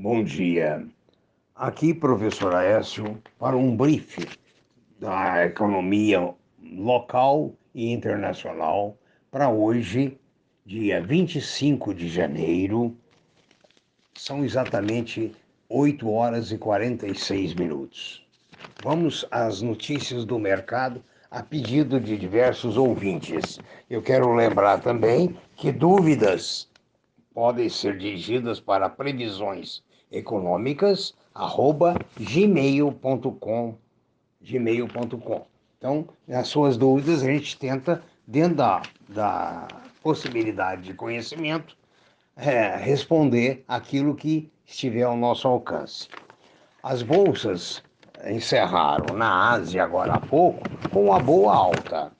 Bom dia. Aqui, professor Aécio, para um briefing da economia local e internacional para hoje, dia 25 de janeiro. São exatamente 8 horas e 46 minutos. Vamos às notícias do mercado a pedido de diversos ouvintes. Eu quero lembrar também que dúvidas podem ser dirigidas para previsões econômicas gmail.com então nas suas dúvidas a gente tenta dentro da, da possibilidade de conhecimento é, responder aquilo que estiver ao nosso alcance as bolsas encerraram na Ásia agora há pouco com uma boa alta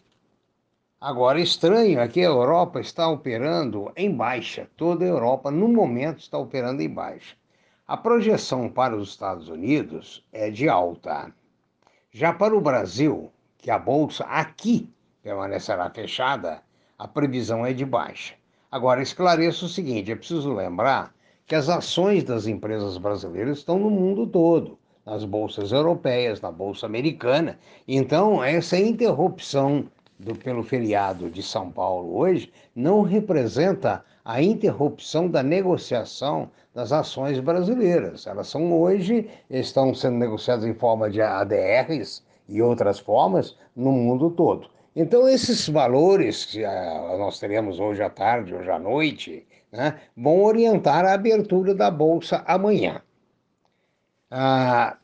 Agora, estranho é que a Europa está operando em baixa. Toda a Europa, no momento, está operando em baixa. A projeção para os Estados Unidos é de alta. Já para o Brasil, que a bolsa aqui permanecerá fechada, a previsão é de baixa. Agora, esclareço o seguinte: é preciso lembrar que as ações das empresas brasileiras estão no mundo todo, nas bolsas europeias, na bolsa americana. Então, essa interrupção do, pelo feriado de São Paulo hoje não representa a interrupção da negociação das ações brasileiras. Elas são hoje, estão sendo negociadas em forma de ADRs e outras formas no mundo todo. Então, esses valores que uh, nós teremos hoje à tarde, hoje à noite, né, vão orientar a abertura da Bolsa amanhã. Uh,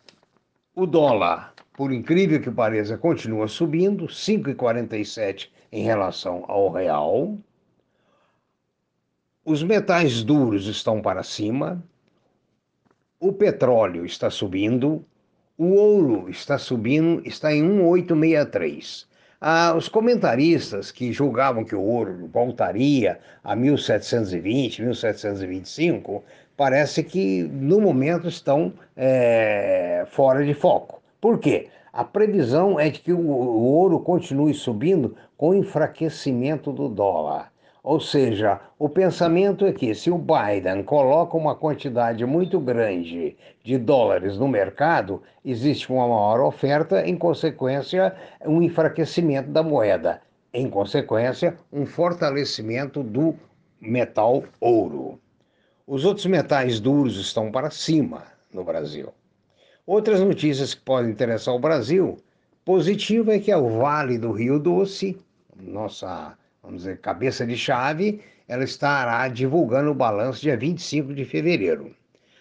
o dólar, por incrível que pareça, continua subindo, 5,47 em relação ao real. Os metais duros estão para cima, o petróleo está subindo, o ouro está subindo, está em 1,863. Ah, os comentaristas que julgavam que o ouro voltaria a 1720, 1725, parece que no momento estão é, fora de foco. Por quê? A previsão é de que o, ouro continue subindo com o enfraquecimento do dólar. Ou seja, o pensamento é que se o Biden coloca uma quantidade muito grande de dólares no mercado, existe uma maior oferta, em consequência, um enfraquecimento da moeda, em consequência, um fortalecimento do metal ouro. Os outros metais duros estão para cima no Brasil. Outras notícias que podem interessar o Brasil, positiva é que é o Vale do Rio Doce, nossa vamos dizer, cabeça de chave, ela estará divulgando o balanço dia 25 de fevereiro.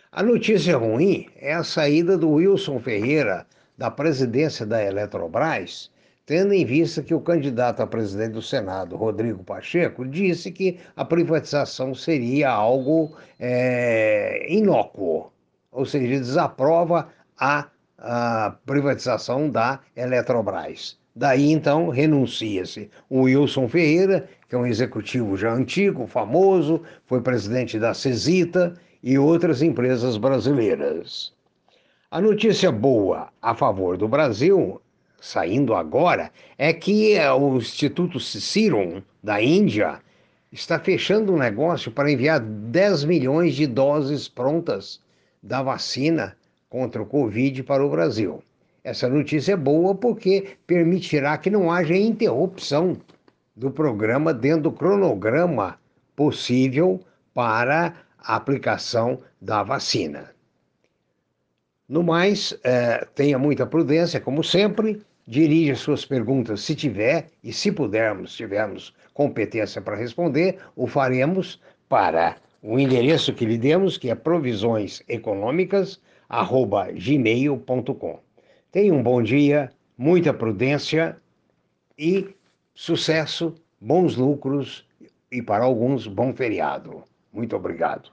A notícia ruim é a saída do Wilson Ferreira da presidência da Eletrobras, tendo em vista que o candidato a presidente do Senado, Rodrigo Pacheco, disse que a privatização seria algo é, inócuo, ou seja, desaprova a, privatização da Eletrobras. Daí então renuncia-se o Wilson Ferreira, que é um executivo já antigo, famoso, foi presidente da Cesita e outras empresas brasileiras. A notícia boa a favor do Brasil, saindo agora, é que o Instituto Serum da Índia está fechando um negócio para enviar 10 milhões de doses prontas da vacina contra o Covid para o Brasil. Essa notícia é boa porque permitirá que não haja interrupção do programa dentro do cronograma possível para a aplicação da vacina. No mais, é, tenha muita prudência, como sempre, dirija suas perguntas se tiver e se pudermos, tivermos competência para responder, o faremos para o endereço que lhe demos, que é provisõeseconômicas@gmail.com. Tenha um bom dia, muita prudência e sucesso, bons lucros e para alguns, bom feriado. Muito obrigado.